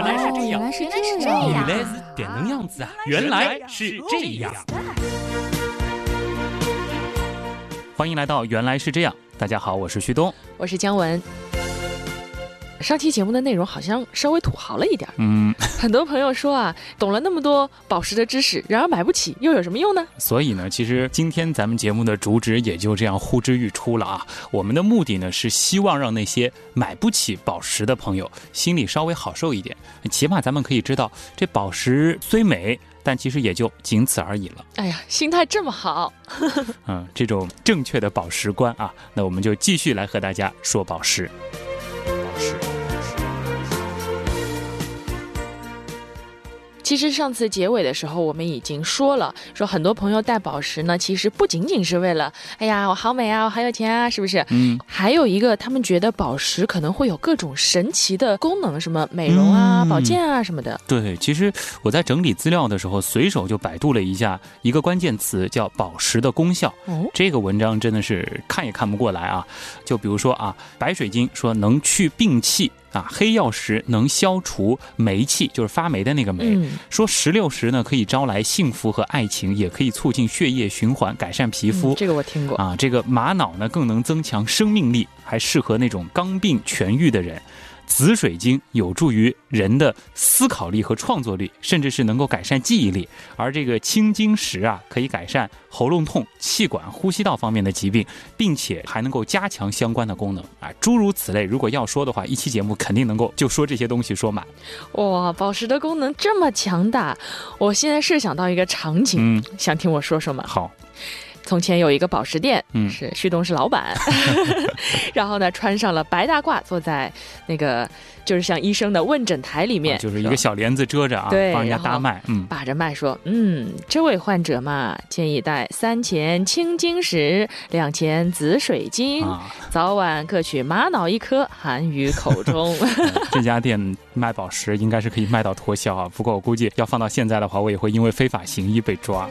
原来是这样，原来是原来是这样，原来是点能样子啊！原来是这样。欢迎来到原来是这样。大家好，我是旭东。我是姜文。上期节目的内容好像稍微土豪了一点，嗯，很多朋友说啊，懂了那么多宝石的知识，然而买不起，又有什么用呢？所以呢，其实今天咱们节目的主旨也就这样呼之欲出了啊。我们的目的呢是希望让那些买不起宝石的朋友心里稍微好受一点，起码咱们可以知道，这宝石虽美，但其实也就仅此而已了。哎呀，心态这么好，嗯，这种正确的宝石观啊，那我们就继续来和大家说宝石。其实上次结尾的时候，我们已经说了，说很多朋友戴宝石呢，其实不仅仅是为了，哎呀，我好美啊，我好有钱啊，是不是？嗯，还有一个，他们觉得宝石可能会有各种神奇的功能，什么美容啊、嗯保健啊什么的。对，其实我在整理资料的时候，随手就百度了一下一个关键词，叫宝石的功效。哦，这个文章真的是看也看不过来啊！就比如说啊，白水晶说能去病气啊，黑曜石能消除霉气，就是发霉的那个霉。嗯，说石榴石呢可以招来幸福和爱情，也可以促进血液循环，改善皮肤。嗯这个我听过。啊，这个玛瑙呢更能增强生命力，还适合那种刚病痊愈的人。紫水晶有助于人的思考力和创作力，甚至是能够改善记忆力。而这个青金石啊，可以改善喉咙痛、气管、呼吸道方面的疾病，并且还能够加强相关的功能啊，诸如此类。如果要说的话，一期节目肯定能够就说这些东西说满。哇，宝石的功能这么强大，我现在设想到一个场景，嗯，想听我说说吗？好，从前有一个宝石店，嗯是旭东是老板，然后呢穿上了白大褂，坐在那个就是像医生的问诊台里面，啊就是一个小帘子遮着啊，对帮人家搭脉。嗯，把着脉说：“嗯，这位患者嘛，建议带三钱青金石，两钱紫水晶，啊，早晚各取玛瑙一颗，含于口中。呃 这家店卖宝石应该是可以卖到脱销啊。不过我估计要放到现在的话，我也会因为非法行医被抓。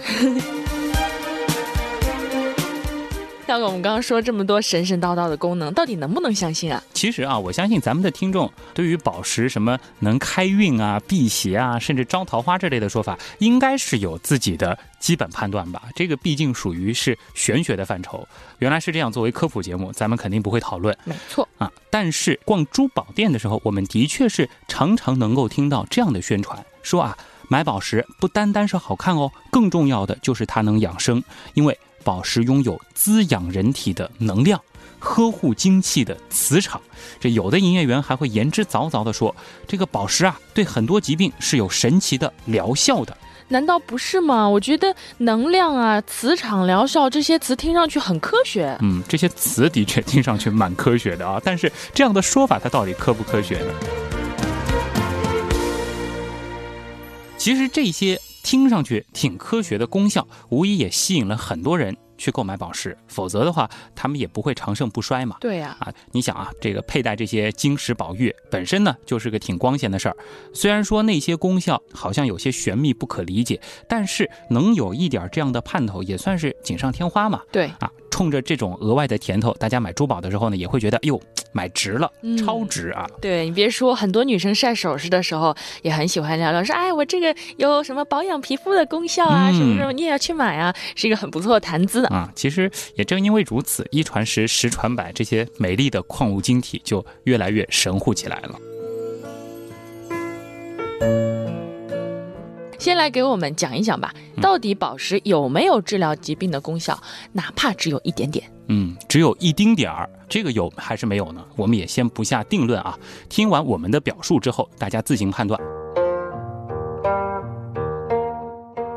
像我们刚刚说这么多神神叨叨的功能，到底能不能相信啊？其实啊，我相信咱们的听众对于宝石什么能开运啊、辟邪啊，甚至招桃花这类的说法，应该是有自己的基本判断吧。这个毕竟属于是玄学的范畴。原来是这样，作为科普节目，咱们肯定不会讨论没错，啊。但是逛珠宝店的时候，我们的确是常常能够听到这样的宣传，说啊，买宝石不单单是好看哦，更重要的就是它能养生，因为宝石拥有滋养人体的能量。呵护精气的磁场，这有的营业员还会言之凿凿地说，这个宝石啊，对很多疾病是有神奇的疗效的。难道不是吗？我觉得能量啊、磁场疗效这些词听上去很科学。嗯，这些词的确听上去蛮科学的啊，但是这样的说法它到底科不科学呢？其实这些听上去挺科学的功效，无疑也吸引了很多人去购买宝石，否则的话，他们也不会长盛不衰嘛。对呀、啊，你想啊，这个佩戴这些晶石宝玉本身呢，就是个挺光鲜的事儿。虽然说那些功效好像有些玄秘不可理解，但是能有一点这样的盼头，也算是锦上添花嘛。对，啊，冲着这种额外的甜头，大家买珠宝的时候呢，也会觉得，哟，买值了，嗯超值啊！对你别说，很多女生晒首饰的时候也很喜欢聊聊，说哎，我这个有什么保养皮肤的功效啊，嗯什么什么，你也要去买啊，是一个很不错的谈资的。啊，其实也正因为如此，一传十，十传百，这些美丽的矿物晶体就越来越神乎起来了。先来给我们讲一讲吧，嗯到底宝石有没有治疗疾病的功效？哪怕只有一点点。嗯，只有一丁点儿，这个有还是没有呢？我们也先不下定论啊。听完我们的表述之后，大家自行判断。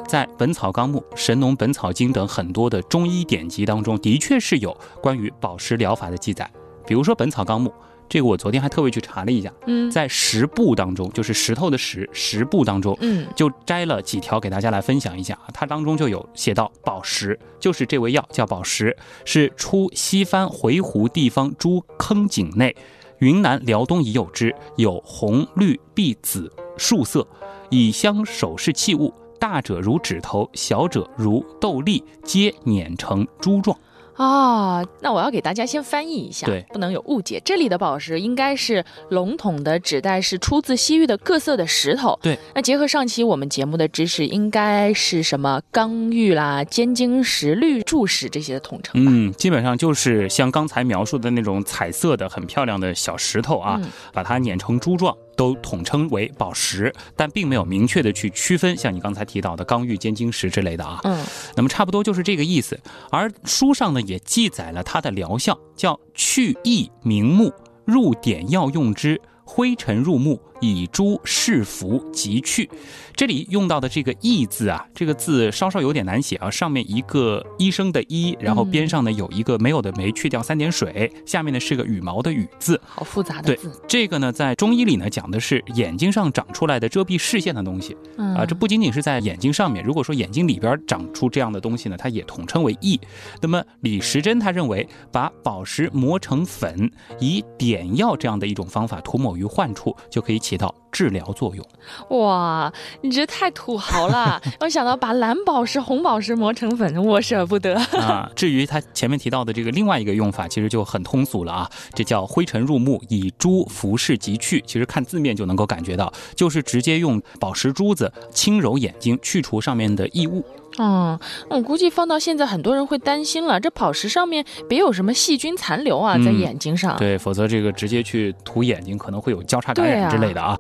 在《本草纲目》《神农本草经》等很多的中医典籍当中，的确是有关于宝石疗法的记载。比如说《本草纲目》，这个我昨天还特别去查了一下，嗯在十部当中，就是石头的石，十部当中，嗯就摘了几条给大家来分享一下啊。它当中就有写到宝石，就是这味药叫宝石，是出西番回鹘地方诸坑井内，云南、辽东已有之，有红、绿、碧、紫数色，以镶首饰器物，大者如指头，小者如豆粒，皆碾成珠状。哦，那我要给大家先翻译一下，对不能有误解。这里的宝石应该是笼统的指代是出自西域的各色的石头。对，那结合上期我们节目的知识，应该是什么刚玉啦、尖晶石、绿柱石这些的统称吧？嗯，基本上就是像刚才描述的那种彩色的、很漂亮的小石头啊，嗯把它碾成珠状，都统称为宝石，但并没有明确的去区分，像你刚才提到的刚玉、尖晶石之类的啊。嗯，那么差不多就是这个意思。而书上呢也记载了它的疗效，叫去翳明目，入点药用之。灰尘入目，以诸视服即去。这里用到的这个“翳”字啊，这个字稍稍有点难写啊。上面一个医生的“医”，然后边上呢有一个没有的“没”，去掉三点水，下面呢是个羽毛的“羽”字。好复杂的对。这个呢，在中医里呢讲的是眼睛上长出来的遮蔽视线的东西。嗯啊，这不仅仅是在眼睛上面，如果说眼睛里边长出这样的东西呢，它也统称为翳。那么李时珍他认为，把宝石磨成粉，以点药这样的一种方法涂抹于患处，就可以起到治疗作用。哇，你这太土豪了！我想到把蓝宝石、红宝石磨成粉，我舍不得。啊，至于他前面提到的这个另外一个用法，其实就很通俗了啊，这叫灰尘入目，以珠服饰即去。其实看字面就能够感觉到，就是直接用宝石珠子轻揉眼睛，去除上面的异物。嗯，我估计放到现在，很多人会担心了，这宝石上面别有什么细菌残留啊，嗯在眼睛上。对，否则这个直接去涂眼睛可能会有交叉感染之类的啊。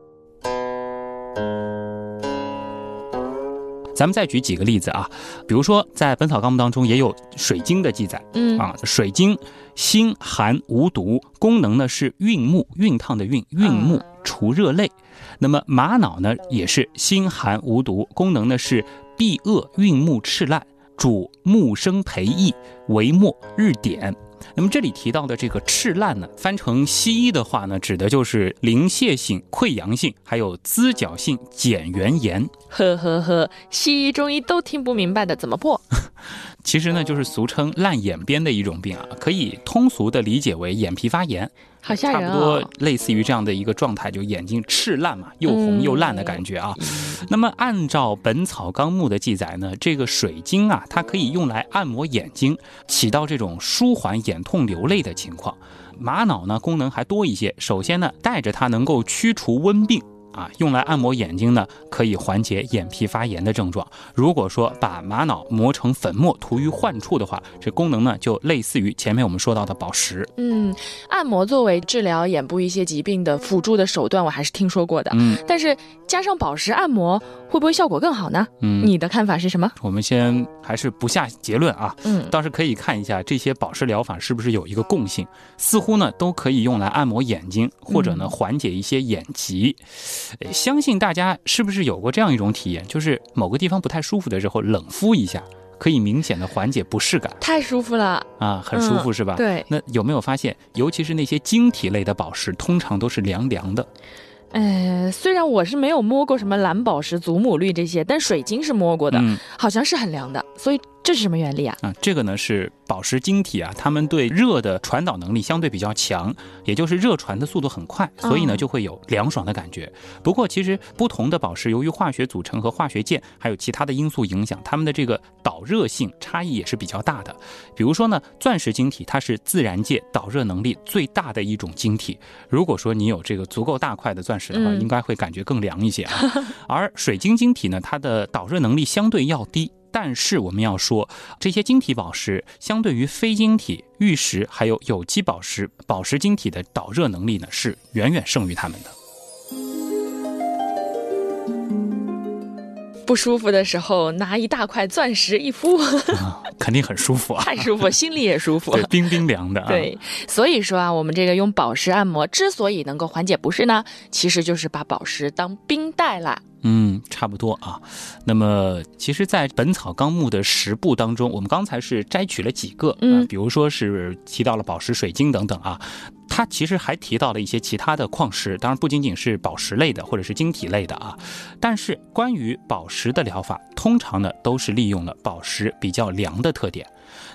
咱们再举几个例子啊，比如说在《本草纲目》当中也有水晶的记载嗯啊，水晶辛寒无毒，功能呢是运木，熨烫的熨，运目嗯除热泪。那么玛瑙呢也是辛寒无毒，功能呢是避恶运木赤烂，主木生培益，为末日点。那么这里提到的这个赤烂呢，翻成西医的话呢，指的就是鳞屑性、溃疡性，还有滋角性睑缘炎。呵呵呵，西医、中医都听不明白的，怎么破？其实呢，就是俗称烂眼边的一种病啊，可以通俗的理解为眼皮发炎，好吓人差不多哦！类似于这样的一个状态，就眼睛赤烂嘛，又红又烂的感觉啊。那么按照《本草纲目》的记载呢，这个水晶啊，它可以用来按摩眼睛，起到这种舒缓眼痛流泪的情况。玛瑙呢，功能还多一些。首先呢，带着它能够驱除温病。啊，用来按摩眼睛呢，可以缓解眼皮发炎的症状。如果说把玛瑙磨成粉末涂于患处的话，这功能呢就类似于前面我们说到的宝石。嗯，按摩作为治疗眼部一些疾病的辅助的手段，我还是听说过的。嗯但是加上宝石按摩，会不会效果更好呢？嗯，你的看法是什么？我们先还是不下结论啊，嗯，倒是可以看一下这些宝石疗法是不是有一个共性，似乎呢都可以用来按摩眼睛，或者呢嗯缓解一些眼疾。呃相信大家是不是有过这样一种体验，就是某个地方不太舒服的时候冷敷一下，可以明显的缓解不适感太舒服了。啊，很舒服是吧？。对，那有没有发现，尤其是那些晶体类的宝石，通常都是凉凉的。呃，虽然我是没有摸过什么蓝宝石、祖母绿这些，但水晶是摸过的，嗯好像是很凉的。所以这是什么原理啊？啊，这个呢是宝石晶体啊，它们对热的传导能力相对比较强，也就是热传的速度很快，所以呢哦就会有凉爽的感觉。不过其实不同的宝石由于化学组成和化学键还有其他的因素影响，它们的这个导热性差异也是比较大的。比如说呢，钻石晶体它是自然界导热能力最大的一种晶体，如果说你有这个足够大块的钻石的话，嗯应该会感觉更凉一些啊。而水晶晶体呢，它的导热能力相对要低。但是我们要说，这些晶体宝石相对于非晶体、玉石还有有机宝石、宝石晶体的导热能力呢，是远远胜于它们的。不舒服的时候拿一大块钻石一敷，啊，肯定很舒服啊，太舒服，心里也舒服 对，。冰冰凉的啊。对，所以说啊，我们这个用宝石按摩之所以能够缓解不适呢，其实就是把宝石当冰袋啦。嗯，差不多啊。那么，其实，在《本草纲目》的十部当中，我们刚才是摘取了几个，嗯呃比如说是提到了宝石、水晶等等啊。它其实还提到了一些其他的矿石，当然不仅仅是宝石类的或者是晶体类的啊。但是关于宝石的疗法，通常呢都是利用了宝石比较凉的特点。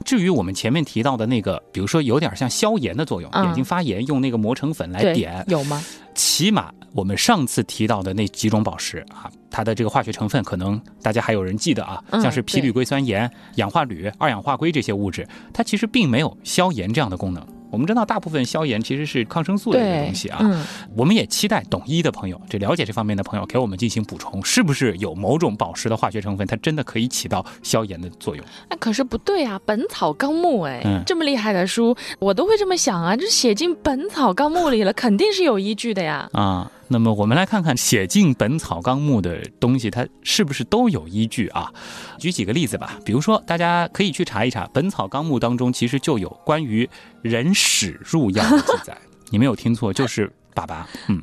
至于我们前面提到的那个，比如说有点像消炎的作用，嗯眼睛发炎用那个磨成粉来点，有吗？起码我们上次提到的那几种宝石啊，它的这个化学成分可能大家还有人记得啊，嗯像是铍铝硅酸盐、氧化铝、二氧化硅这些物质，它其实并没有消炎这样的功能。我们知道，大部分消炎其实是抗生素的一个东西啊。嗯，我们也期待懂医的朋友，这了解这方面的朋友给我们进行补充，是不是有某种保湿的化学成分，它真的可以起到消炎的作用？那可是不对啊，《本草纲目》哎、嗯这么厉害的书，我都会这么想啊，这写进《本草纲目》里了，肯定是有依据的呀。啊，那么我们来看看写进《本草纲目》的东西，它是不是都有依据啊？举几个例子吧，比如说，大家可以去查一查，《本草纲目》当中其实就有关于人屎入药的记载，你没有听错，就是粑粑，嗯，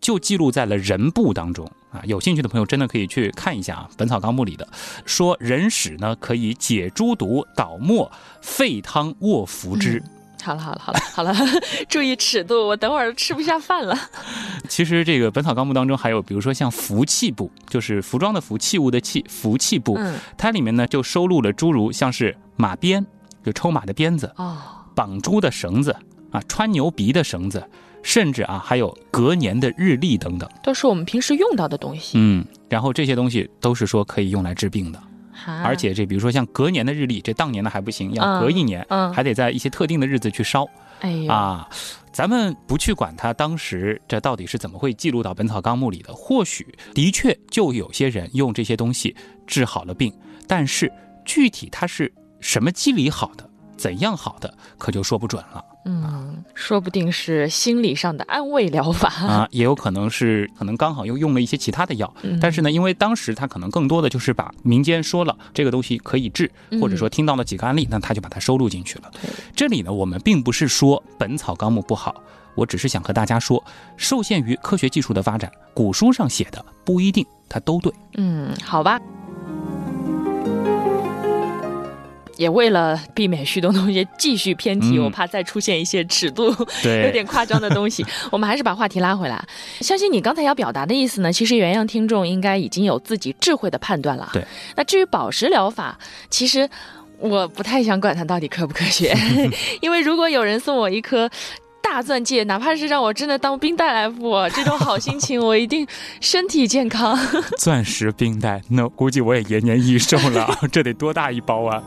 就记录在了人部当中啊。有兴趣的朋友真的可以去看一下啊，《本草纲目》里的说人屎呢可以解诸毒、导沫、沸汤卧服之。好了好了好了好了，注意尺度，我等会儿吃不下饭了。其实这个《本草纲目》当中还有，比如说像服器部，就是服装的服，器物的器，服器部，嗯，它里面呢就收录了诸如像是马鞭，就抽马的鞭子，哦，绑猪的绳子啊，穿牛鼻的绳子，甚至啊还有隔年的日历等等。都是我们平时用到的东西。嗯，然后这些东西都是说可以用来治病的，哈而且这比如说像隔年的日历，这当年的还不行，要隔一年，嗯，还得在一些特定的日子去烧。哎呦，啊，咱们不去管它当时这到底是怎么会记录到《本草纲目》里的，或许的确就有些人用这些东西治好了病，但是具体它是什么机理好的，怎样好的，可就说不准了嗯，说不定是心理上的安慰疗法。啊，也有可能是可能刚好又用了一些其他的药，嗯但是呢，因为当时他可能更多的就是把民间说了这个东西可以治，或者说听到了几个案例，那他就把它收录进去了。这里呢，我们并不是说《本草纲目》不好，我只是想和大家说，受限于科学技术的发展，古书上写的不一定它都对。嗯，好吧。也为了避免旭东同学继续偏题，嗯我怕再出现一些尺度 有点夸张的东西，我们还是把话题拉回来。相信你刚才要表达的意思呢，其实原样听众应该已经有自己智慧的判断了。对。那至于宝石疗法，其实我不太想管它到底科不科学，因为如果有人送我一颗。大钻戒，哪怕是让我真的当冰袋来付，这种好心情，我一定身体健康。钻石冰袋，那估计我也延年益寿了，这得多大一包啊！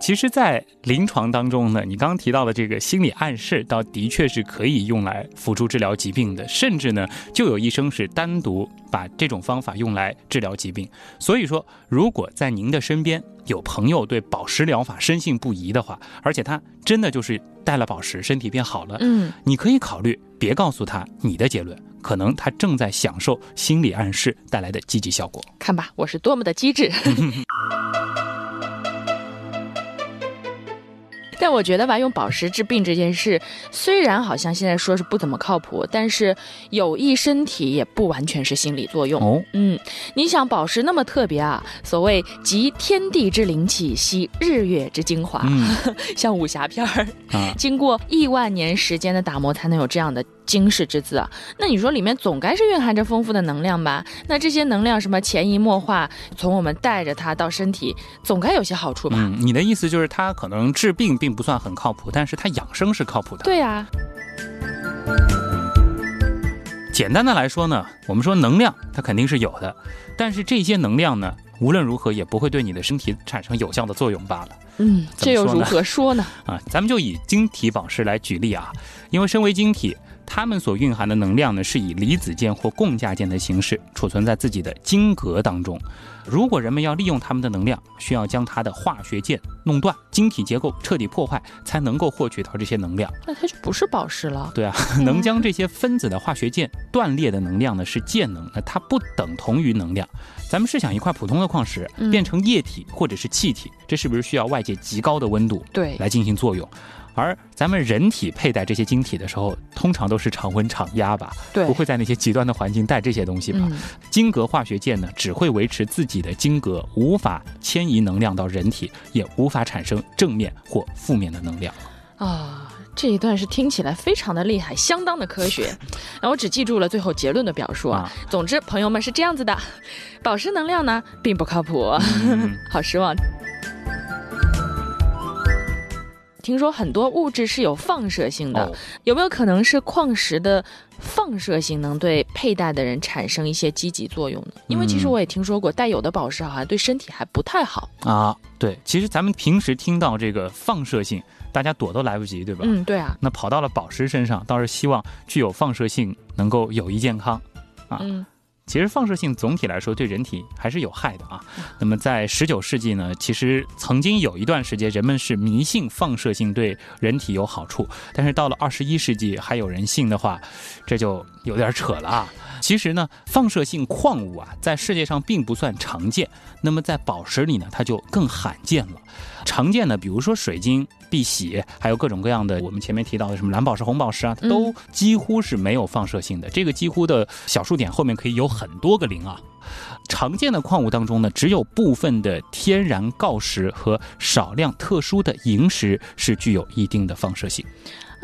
其实，在临床当中呢，你刚刚提到的这个心理暗示，倒的确是可以用来辅助治疗疾病的，甚至呢，就有医生是单独把这种方法用来治疗疾病。所以说，如果在您的身边有朋友对宝石疗法深信不疑的话，而且他真的就是戴了宝石，身体变好了，嗯，你可以考虑别告诉他你的结论，可能他正在享受心理暗示带来的积极效果。看吧，我是多么的机智。但我觉得吧，用宝石治病这件事，虽然好像现在说是不怎么靠谱，但是有益身体也不完全是心理作用。哦，嗯，你想宝石那么特别啊？所谓集天地之灵气，吸日月之精华，嗯 像武侠片儿，啊，经过亿万年时间的打磨，才能有这样的惊世之姿啊！那你说里面总该是蕴含着丰富的能量吧？那这些能量什么潜移默化，从我们带着它到身体，总该有些好处吧？嗯，你的意思就是它可能治病并不算很靠谱，但是它养生是靠谱的。对啊，简单的来说呢，我们说能量它肯定是有的，但是这些能量呢，无论如何也不会对你的身体产生有效的作用罢了。嗯，这又如何说呢？啊，咱们就以晶体宝石来举例啊，因为身为晶体，它们所蕴含的能量呢，是以离子键或共价键的形式储存在自己的晶格当中。如果人们要利用它们的能量，需要将它的化学键弄断，晶体结构彻底破坏，才能够获取到这些能量。那它就不是宝石了。对啊，能将这些分子的化学键断裂的能量呢是键能，那它不等同于能量。咱们试想一块普通的矿石嗯变成液体或者是气体，这是不是需要外界极高的温度对，来进行作用？而咱们人体佩戴这些晶体的时候，通常都是常温常压吧，对不，会在那些极端的环境带这些东西吧？嗯，晶格化学键呢，只会维持自己的晶格，无法迁移能量到人体，也无法产生正面或负面的能量。啊。这一段是听起来非常的厉害，相当的科学。那我只记住了最后结论的表述啊。啊，总之，朋友们是这样子的，宝石能量呢并不靠谱，嗯 好失望。听说很多物质是有放射性的，哦，有没有可能是矿石的放射性能对佩戴的人产生一些积极作用呢？因为其实嗯我也听说过，带有的宝石好像对身体还不太好。啊，对，其实咱们平时听到这个放射性，大家躲都来不及，对吧？嗯，对啊，那跑到了宝石身上，倒是希望具有放射性能够有益健康。啊嗯其实放射性总体来说对人体还是有害的啊。那么在十九世纪呢，其实曾经有一段时间人们是迷信放射性对人体有好处，但是到了二十一世纪还有人信的话，这就有点扯了啊。其实呢，放射性矿物啊，在世界上并不算常见，那么在宝石里呢，它就更罕见了。常见的，比如说水晶、碧玺，还有各种各样的我们前面提到的什么蓝宝石、红宝石啊，它都几乎是没有放射性的。这个几乎的小数点后面可以有很多个零啊。常见的矿物当中呢，只有部分的天然锆石和少量特殊的萤石是具有一定的放射性。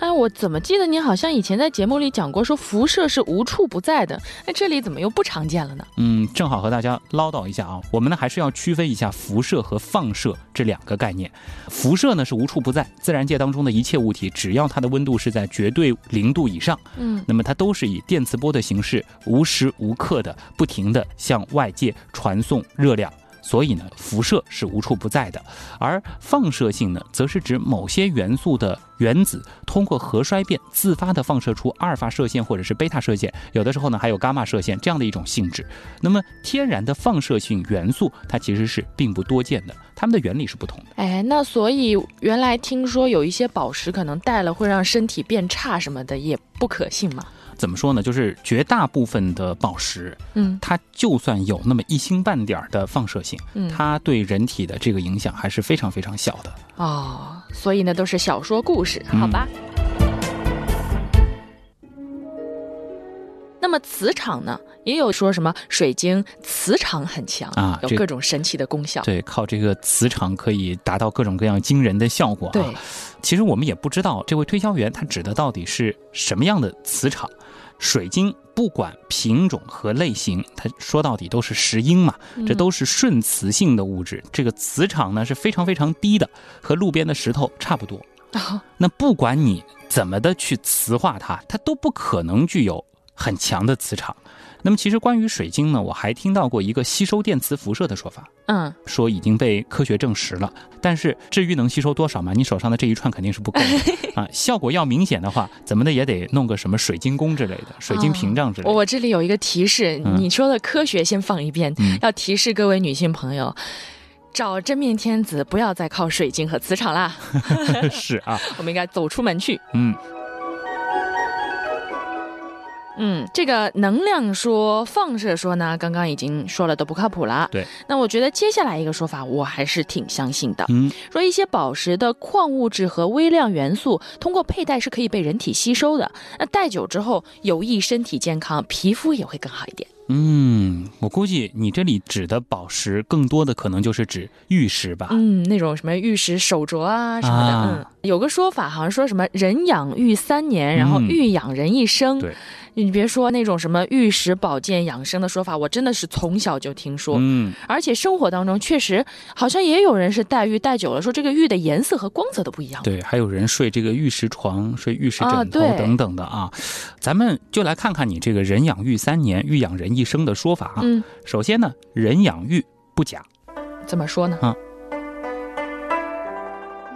哎，我怎么记得你好像以前在节目里讲过，说辐射是无处不在的。那这里怎么又不常见了呢？嗯，正好和大家唠叨一下啊，我们呢还是要区分一下辐射和放射这两个概念。辐射呢是无处不在，自然界当中的一切物体，只要它的温度是在绝对零度以上，嗯那么它都是以电磁波的形式，无时无刻的不停的向外界传送热量。所以呢，辐射是无处不在的，而放射性呢，则是指某些元素的原子通过核衰变自发的放射出阿尔法射线或者是贝塔射线，有的时候呢还有伽马射线这样的一种性质。那么天然的放射性元素，它其实是并不多见的，它们的原理是不同的。哎，那所以原来听说有一些宝石可能戴了会让身体变差什么的，也不可信嘛。怎么说呢？就是绝大部分的宝石，嗯它就算有那么一星半点儿的放射性，嗯，它对人体的这个影响还是非常非常小的。哦，所以呢都是小说故事，嗯好吧。那么磁场呢，也有说什么水晶磁场很强啊有各种神奇的功效。对，靠这个磁场可以达到各种各样惊人的效果、啊。对，其实我们也不知道这位推销员他指的到底是什么样的磁场。水晶不管品种和类型，它说到底都是石英嘛，这嗯都是顺磁性的物质。这个磁场呢是非常非常低的，和路边的石头差不多。啊 那不管你怎么的去磁化它，它都不可能具有很强的磁场。那么其实关于水晶呢，我还听到过一个吸收电磁辐射的说法。嗯，说已经被科学证实了，但是至于能吸收多少嘛，你手上的这一串肯定是不够的 啊。效果要明显的话，怎么的也得弄个什么水晶宫之类的，水晶屏障之类的。我这里有一个提示，嗯你说的科学先放一边，嗯要提示各位女性朋友。找真命天子，不要再靠水晶和磁场啦，是啊，我们应该走出门去。嗯，嗯，这个能量说、放射说呢，刚刚已经说了都不靠谱了。对，那我觉得接下来一个说法，我还是挺相信的。嗯，说一些宝石的矿物质和微量元素通过佩戴是可以被人体吸收的，那戴久之后有益身体健康，皮肤也会更好一点。嗯，我估计你这里指的宝石，更多的可能就是指玉石吧。嗯，那种什么玉石手镯啊什么的，啊嗯，有个说法好像说什么人养玉三年，然后嗯玉养人一生。对，你别说那种什么玉石保健养生的说法，我真的是从小就听说。嗯，而且生活当中确实好像也有人是戴玉戴久了，说这个玉的颜色和光泽都不一样。对，还有人睡这个玉石床、睡玉石啊枕头等等的啊。咱们就来看看你这个人养玉三年，玉养人一生的说法啊。嗯，首先呢，人养玉不假。怎么说呢？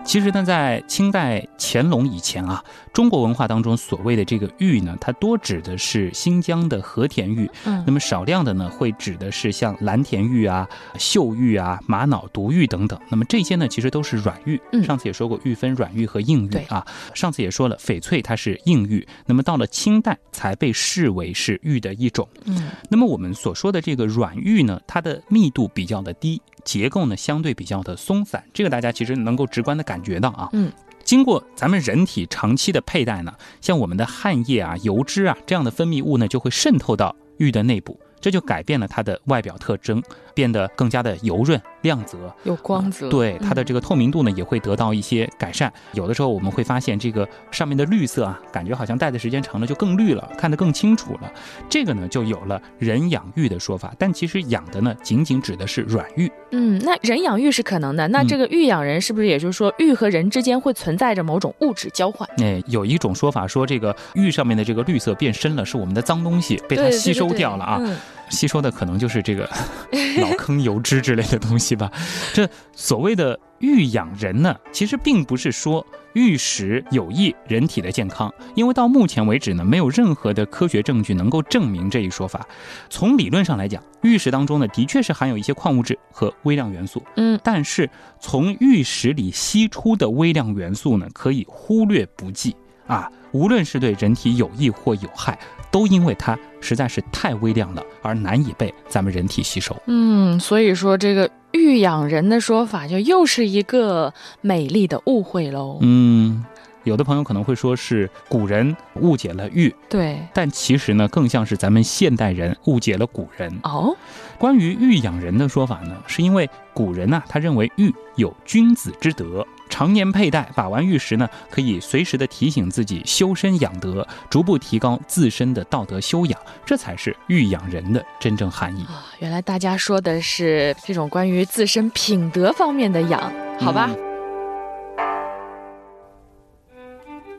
其实呢，在清代乾隆以前啊，中国文化当中所谓的这个玉呢，它多指的是新疆的和田玉，嗯那么少量的呢，会指的是像蓝田玉啊、岫玉啊、玛瑙独玉等等。那么这些呢，其实都是软玉。嗯上次也说过，玉分软玉和硬玉啊。上次也说了，翡翠它是硬玉，那么到了清代才被视为是玉的一种。嗯那么我们所说的这个软玉呢，它的密度比较的低，结构呢相对比较的松散，这个大家其实能够直观的感觉到啊。嗯。经过咱们人体长期的佩戴呢，像我们的汗液啊、油脂啊这样的分泌物呢，就会渗透到玉的内部。这就改变了它的外表特征，变得更加的油润亮泽。有光泽，对它的嗯这个透明度呢，也会得到一些改善。有的时候我们会发现，这个上面的绿色啊，感觉好像戴的时间长了就更绿了，看得更清楚了。这个呢，就有了人养玉的说法。但其实养的呢，仅仅指的是软玉。嗯，那人养玉是可能的，那嗯这个玉养人是不是也就是说玉和人之间会存在着某种物质交换？哎，有一种说法说，这个玉上面的这个绿色变深了，是我们的脏东西被它吸收掉了啊。对对对吸收的可能就是这个 老坑油脂之类的东西吧。这所谓的玉养人呢，其实并不是说玉石有益人体的健康，因为到目前为止呢，没有任何的科学证据能够证明这一说法。从理论上来讲，玉石当中呢，的确是含有一些矿物质和微量元素，嗯，但是从玉石里析出的微量元素呢，可以忽略不计啊。无论是对人体有益或有害，都因为它实在是太微量了，而难以被咱们人体吸收。嗯，所以说这个玉养人的说法，就又是一个美丽的误会喽。嗯，有的朋友可能会说是古人误解了玉，对，但其实呢，更像是咱们现代人误解了古人。哦，关于玉养人的说法呢，是因为古人呐、他认为玉有君子之德，常年佩戴，把玩玉石呢，可以随时的提醒自己修身养德，逐步提高自身的道德修养，这才是玉养人的真正含义。啊，原来大家说的是这种关于自身品德方面的养，好吧？嗯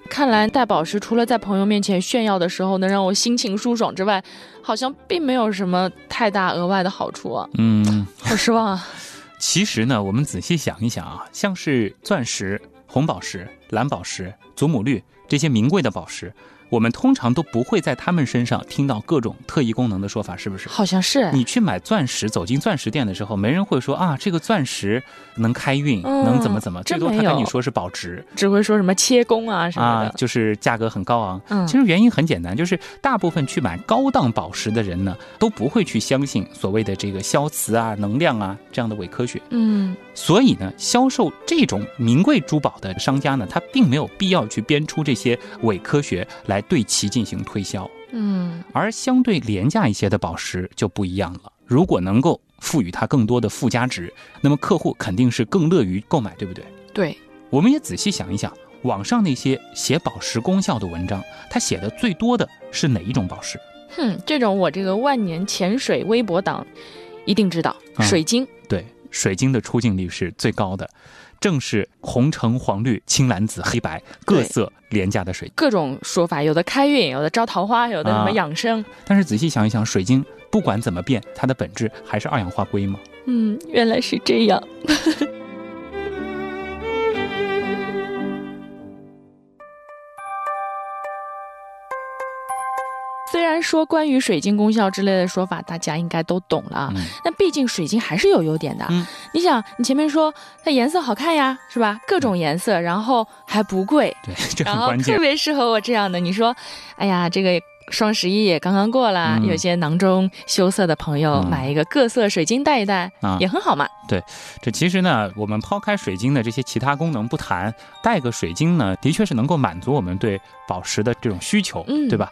看来戴宝石除了在朋友面前炫耀的时候能让我心情舒爽之外，好像并没有什么太大额外的好处啊，嗯，好失望啊！其实呢，我们仔细想一想啊，像是钻石、红宝石、蓝宝石、祖母绿这些名贵的宝石，我们通常都不会在他们身上听到各种特异功能的说法，是不是？好像是哎，你去买钻石，走进钻石店的时候，没人会说啊，这个钻石能开运，嗯能怎么怎么，最多他跟你说是保值只会说什么切工啊什么啊的，，就是价格很高昂。嗯其实原因很简单，就是大部分去买高档宝石的人呢，都不会去相信所谓的这个消磁啊、能量啊这样的伪科学。嗯所以呢，销售这种名贵珠宝的商家呢，他并没有必要去编出这些伪科学来对其进行推销。嗯而相对廉价一些的宝石就不一样了。如果能够赋予它更多的附加值，那么客户肯定是更乐于购买，对不对？对，我们也仔细想一想，网上那些写宝石功效的文章，他写的最多的是哪一种宝石？哼，这种我这个万年潜水微博党一定知道，啊水晶。对，水晶的出镜率是最高的，正是红橙黄绿青蓝紫黑白各色廉价的水晶。各种说法，有的开运，有的招桃花，有的什么啊养生。但是仔细想一想，水晶不管怎么变，它的本质还是二氧化硅吗？嗯，原来是这样。然说关于水晶功效之类的说法，大家应该都懂了啊，嗯但毕竟水晶还是有优点的。嗯你想，你前面说它颜色好看呀，是吧？各种颜色，然后还不贵，对，这然后特。别适合我这样的。你说，哎呀，这个双十一也刚刚过啦，嗯有些囊中羞涩的朋友嗯买一个各色水晶戴一戴，啊也很好嘛。对这其实呢，我们抛开水晶的这些其他功能不谈，戴个水晶呢，的确是能够满足我们对宝石的这种需求，嗯对吧？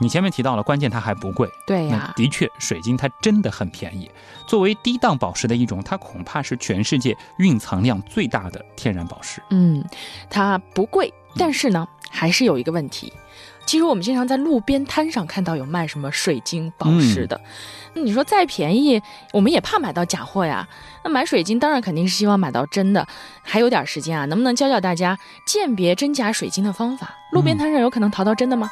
你前面提到了，关键它还不贵。对呀，的确，水晶它真的很便宜。作为低档宝石的一种，它恐怕是全世界蕴藏量最大的天然宝石。嗯，它不贵，但是呢，还是有一个问题。其实我们经常在路边摊上看到有卖什么水晶宝石的，那你说再便宜，我们也怕买到假货呀。那买水晶当然肯定是希望买到真的。还有点时间啊，能不能教教大家鉴别真假水晶的方法？路边摊上有可能淘到真的吗？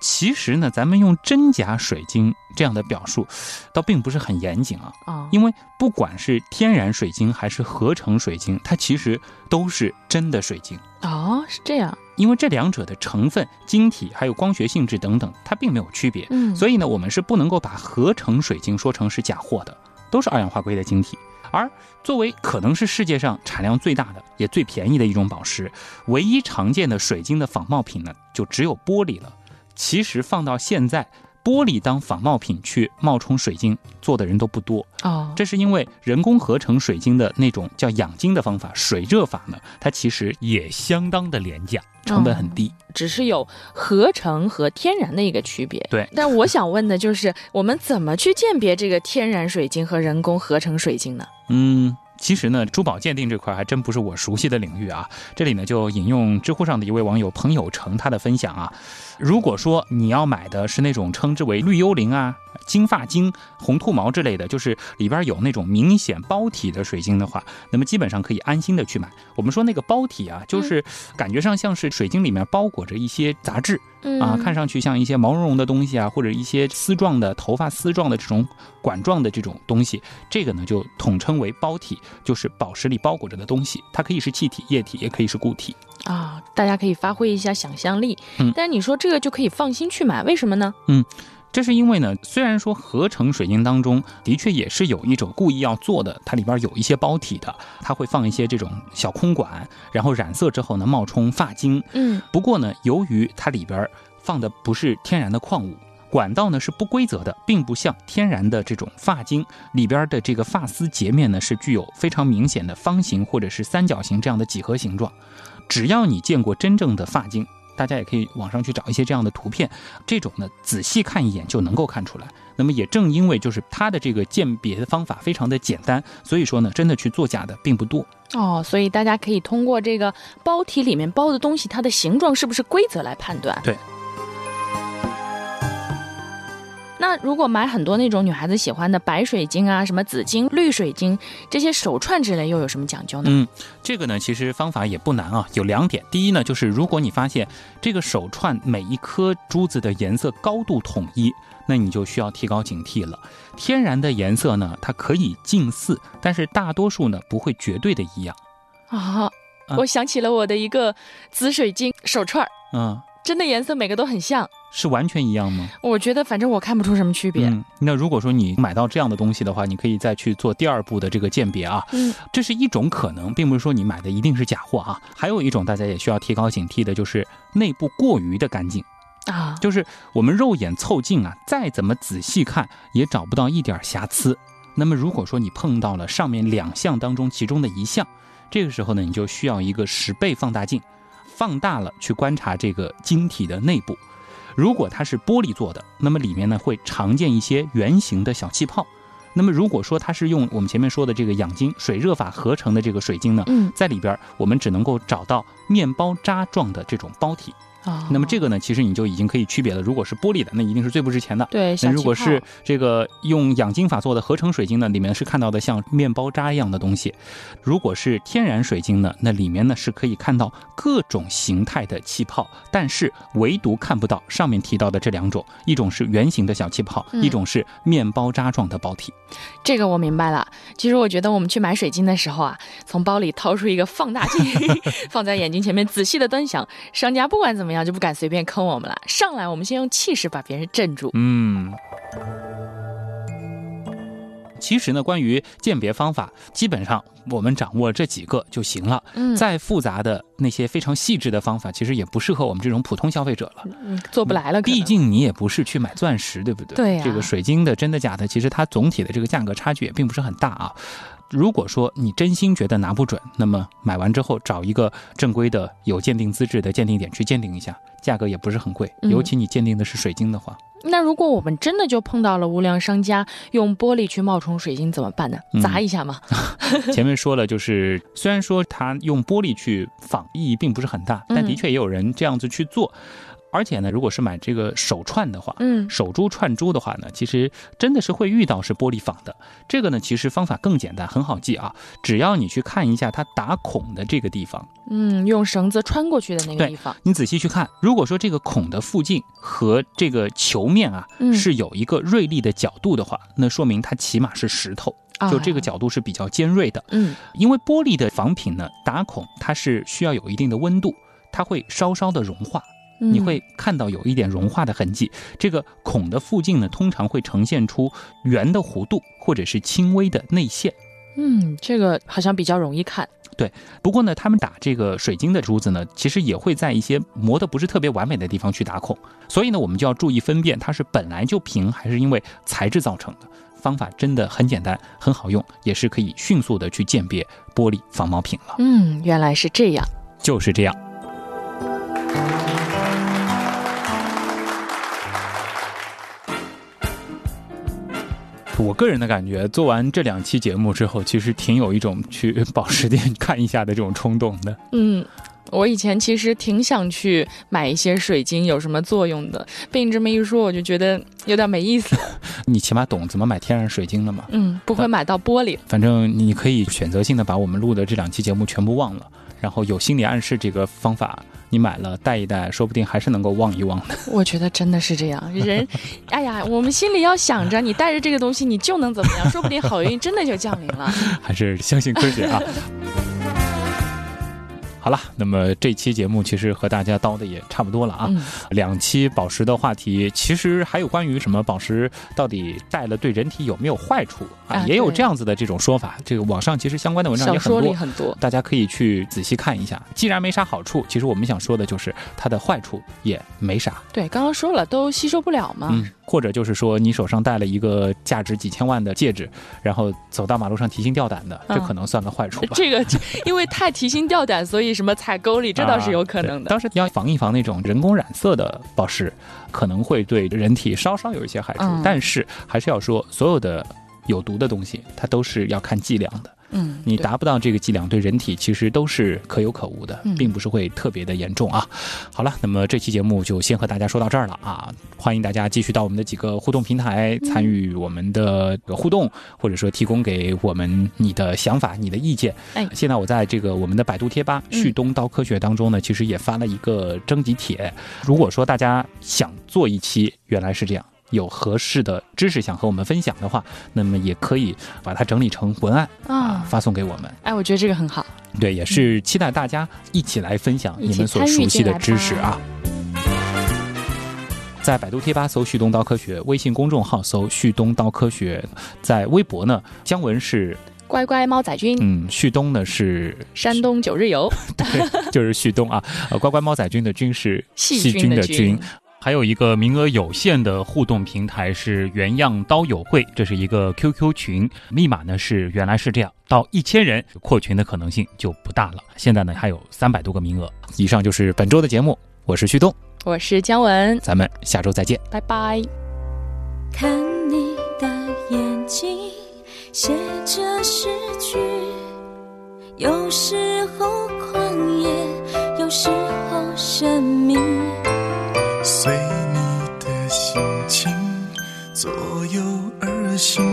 其实呢，咱们用真假水晶这样的表述，倒并不是很严谨啊。啊、因为不管是天然水晶还是合成水晶，它其实都是真的水晶。哦，是这样。因为这两者的成分、晶体还有光学性质等等，它并没有区别，嗯，所以呢，我们是不能够把合成水晶说成是假货的，都是二氧化硅的晶体。而作为可能是世界上产量最大的、也最便宜的一种宝石，唯一常见的水晶的仿冒品呢，就只有玻璃了。其实放到现在，玻璃当仿冒品去冒充水晶做的人都不多。哦，这是因为人工合成水晶的那种叫养晶的方法，水热法呢，它其实也相当的廉价，成本很低。只是有合成和天然的一个区别。对，但我想问的就是，我们怎么去鉴别这个天然水晶和人工合成水晶呢？嗯。其实呢，珠宝鉴定这块还真不是我熟悉的领域啊。这里呢，就引用知乎上的一位网友彭友成他的分享啊。如果说你要买的是那种称之为绿幽灵啊、金发晶、红兔毛之类的，就是里边有那种明显包体的水晶的话，那么基本上可以安心的去买。我们说那个包体啊，就是感觉上像是水晶里面包裹着一些杂质。啊，看上去像一些毛茸茸的东西啊，或者一些丝状的头发丝状的这种管状的这种东西，这个呢就统称为包体，就是宝石里包裹着的东西，它可以是气体、液体，也可以是固体啊。大家可以发挥一下想象力。嗯，但是你说这个就可以放心去买，为什么呢？嗯。这是因为呢，虽然说合成水晶当中的确也是有一种故意要做的，它里边有一些包体的，它会放一些这种小空管，然后染色之后呢冒充发晶。嗯，不过呢，由于它里边放的不是天然的矿物，管道呢是不规则的，并不像天然的这种发晶里边的这个发丝截面呢是具有非常明显的方形或者是三角形这样的几何形状。只要你见过真正的发晶。大家也可以网上去找一些这样的图片，这种呢仔细看一眼就能够看出来。那么也正因为就是它的这个鉴别的方法非常的简单，所以说呢真的去作假的并不多。哦，所以大家可以通过这个包体里面包的东西，它的形状是不是规则来判断。对。那如果买很多那种女孩子喜欢的白水晶啊，什么紫晶、绿水晶这些手串之类，又有什么讲究呢？嗯，这个呢，其实方法也不难啊，有两点。第一呢，就是如果你发现这个手串每一颗珠子的颜色高度统一，那你就需要提高警惕了。天然的颜色呢，它可以近似，但是大多数呢不会绝对的一样。啊，我想起了我的一个紫水晶手串嗯，真的颜色每个都很像。是完全一样吗？我觉得反正我看不出什么区别。嗯，那如果说你买到这样的东西的话，你可以再去做第二步的这个鉴别啊。嗯，这是一种可能，并不是说你买的一定是假货啊。还有一种大家也需要提高警惕的，就是内部过于的干净啊，就是我们肉眼凑近啊，再怎么仔细看也找不到一点瑕疵。那么如果说你碰到了上面两项当中其中的一项，这个时候呢，你就需要一个十倍放大镜，放大了去观察这个晶体的内部。如果它是玻璃做的，那么里面呢会常见一些圆形的小气泡。那么如果说它是用我们前面说的这个氧晶水热法合成的这个水晶呢，在里边我们只能够找到面包渣状的这种包体。那么这个呢，其实你就已经可以区别了。如果是玻璃的，那一定是最不值钱的。对，那如果是这个用养晶法做的合成水晶呢，里面是看到的像面包渣一样的东西。如果是天然水晶呢，那里面呢是可以看到各种形态的气泡，但是唯独看不到上面提到的这两种，一种是圆形的小气泡，一种是面包渣状的包体。这个我明白了。其实我觉得我们去买水晶的时候啊，从包里掏出一个放大镜，放在眼睛前面仔细的端详，商家不管怎么样。样就不敢随便坑我们了。上来，我们先用气势把别人镇住。嗯，其实呢，关于鉴别方法，基本上我们掌握这几个就行了。嗯，再复杂的那些非常细致的方法，其实也不适合我们这种普通消费者了。嗯，做不来了。毕竟你也不是去买钻石，对不对？对呀。这个水晶的真的假的，其实它总体的这个价格差距也并不是很大啊。如果说你真心觉得拿不准，那么买完之后找一个正规的有鉴定资质的鉴定点去鉴定一下，价格也不是很贵。尤其你鉴定的是水晶的话，那如果我们真的就碰到了无良商家用玻璃去冒充水晶怎么办呢？砸一下吗？前面说了，就是虽然说他用玻璃去仿意义并不是很大，但的确也有人这样子去做。而且呢，如果是买这个手串的话，嗯，手珠串珠的话呢，其实真的是会遇到是玻璃仿的。这个呢，其实方法更简单，很好记啊。只要你去看一下它打孔的这个地方，嗯，用绳子穿过去的那个地方，你仔细去看，如果说这个孔的附近和这个球面啊是有一个锐利的角度的话，那说明它起码是石头，就这个角度是比较尖锐的。嗯，因为玻璃的仿品呢，打孔它是需要有一定的温度，它会稍稍的融化。你会看到有一点融化的痕迹，这个孔的附近呢，通常会呈现出圆的弧度或者是轻微的内陷。嗯，这个好像比较容易看。对不过呢，他们打这个水晶的珠子呢，其实也会在一些磨得不是特别完美的地方去打孔，所以呢，我们就要注意分辨它是本来就平还是因为材质造成的。方法真的很简单，很好用，也是可以迅速的去鉴别玻璃仿冒品了。嗯，原来是这样。就是这样。我个人的感觉，做完这两期节目之后，其实挺有一种去宝石店看一下的这种冲动的。嗯，我以前其实挺想去买一些水晶有什么作用的，被你这么一说，我就觉得有点没意思。你起码懂怎么买天然水晶了嘛？嗯，不会买到玻璃。反正你可以选择性的把我们录的这两期节目全部忘了，然后有心理暗示这个方法，你买了戴一戴，说不定还是能够忘一忘的。我觉得真的是这样，人，哎呀，我们心里要想着，你带着这个东西，你就能怎么样？说不定好运真的就降临了。还是相信科学啊。好了，那么这期节目其实和大家叨的也差不多了啊。嗯两期宝石的话题，其实还有关于什么宝石到底戴了对人体有没有坏处啊，啊也有这样子的这种说法。这个网上其实相关的文章也很多。很多。大家可以去仔细看一下，既然没啥好处，其实我们想说的就是它的坏处也没啥。对，刚刚说了，都吸收不了嘛。嗯，或者就是说你手上戴了一个价值几千万的戒指，然后走到马路上提心吊胆的，这嗯可能算个坏处吧。这个因为太提心吊胆，所以什么踩沟里，这倒是有可能的。啊当时要防一防那种人工染色的宝石，可能会对人体稍稍有一些害处，嗯但是还是要说，所有的有毒的东西，它都是要看剂量的。嗯，你达不到这个剂量，对人体其实都是可有可无的，嗯并不是会特别的严重啊。好了，那么这期节目就先和大家说到这儿了啊！欢迎大家继续到我们的几个互动平台嗯参与我们的这个互动，或者说提供给我们你的想法、你的意见。哎现在我在这个我们的百度贴吧“嗯旭东刀科学”当中呢，其实也发了一个征集帖。如果说大家想做一期，原来是这样。有合适的知识想和我们分享的话，那么也可以把它整理成文案啊啊，发送给我们。哎，我觉得这个很好。对，也是期待大家一起来分享你们所熟悉的知识啊。在百度贴吧搜“旭东刀科学”，微信公众号搜“旭东刀科学”，在微博呢，姜文是乖乖猫仔君，嗯，旭东呢是山东九日游，对，就是旭东啊，呃，乖乖猫仔君的君是细细菌的的菌。还有一个名额有限的互动平台是原样刀友会，这是一个 QQ 群，密码呢是原来是这样，到一千人扩群的可能性就不大了。现在呢还有三百多个名额。以上就是本周的节目，我是旭东，我是姜文，咱们下周再见。拜拜。看你的眼睛，写着诗句，有时候狂野，有时候神心，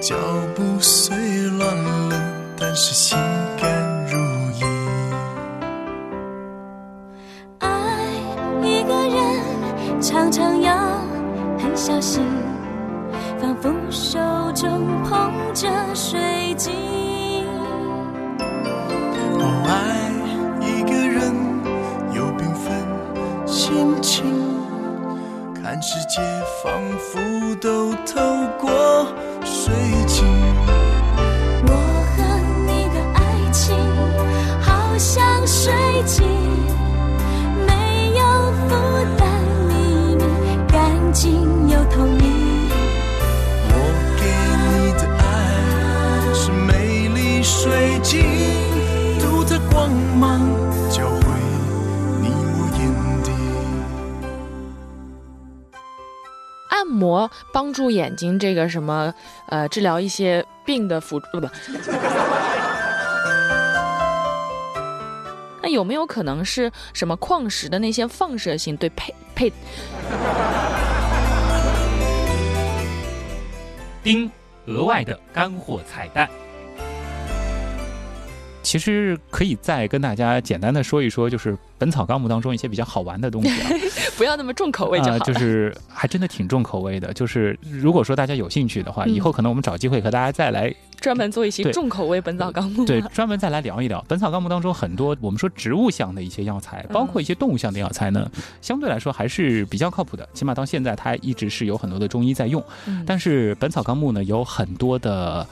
脚步虽乱了，但是心甘如饴。爱一个人，常常要很小心，仿佛手中捧着水晶。爱一个人有缤纷心情，看世界仿佛都透过水晶。我和你的爱情好像水晶，没有负担，秘密干净又透明。帮助眼睛这个什么呃治疗一些病的辅助不。那有没有可能是什么矿石的那些放射性对配配丁额外的干货彩蛋。其实可以再跟大家简单的说一说，就是《本草纲目》当中一些比较好玩的东西啊。不要那么重口味就好啊，就是还真的挺重口味的。就是如果说大家有兴趣的话，嗯以后可能我们找机会和大家再来专门做一些重口味《本草纲目》对，专门再来聊一聊《本草纲目》当中很多我们说植物相的一些药材，包括一些动物相的药材呢，相对来说还是比较靠谱的，起码到现在它一直是有很多的中医在用。嗯但是《本草纲目》呢，有很多的，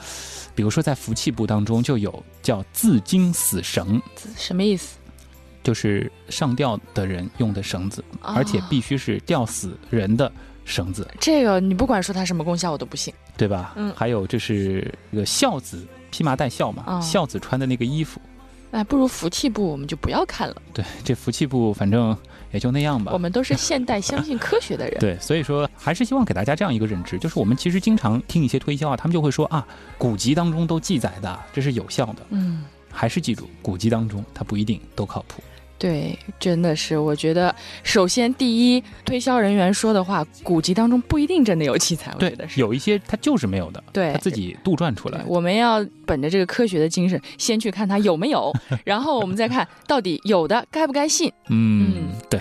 比如说在服气部当中就有叫自经死绳，什么意思？就是上吊的人用的绳子，啊而且必须是吊死人的绳子，这个你不管说它什么功效，我都不信。对吧？嗯还有就是这个孝子披麻戴孝嘛，啊孝子穿的那个衣服，哎，不如服气部我们就不要看了。对，这服气部反正也就那样吧我。们都是现代相信科学的人。对，所以说还是希望给大家这样一个认知，就是我们其实经常听一些推销啊，他们就会说啊，古籍当中都记载的，这是有效的。嗯，还是记住，古籍当中它不一定都靠谱。对，真的是，我觉得首先第一，推销人员说的话，古籍当中不一定真的有记载，我对觉得，是。有一些他就是没有的，对他自己杜撰出来对。我们要本着这个科学的精神，先去看他有没有，然后我们再看到底有的该不该信。嗯嗯，对。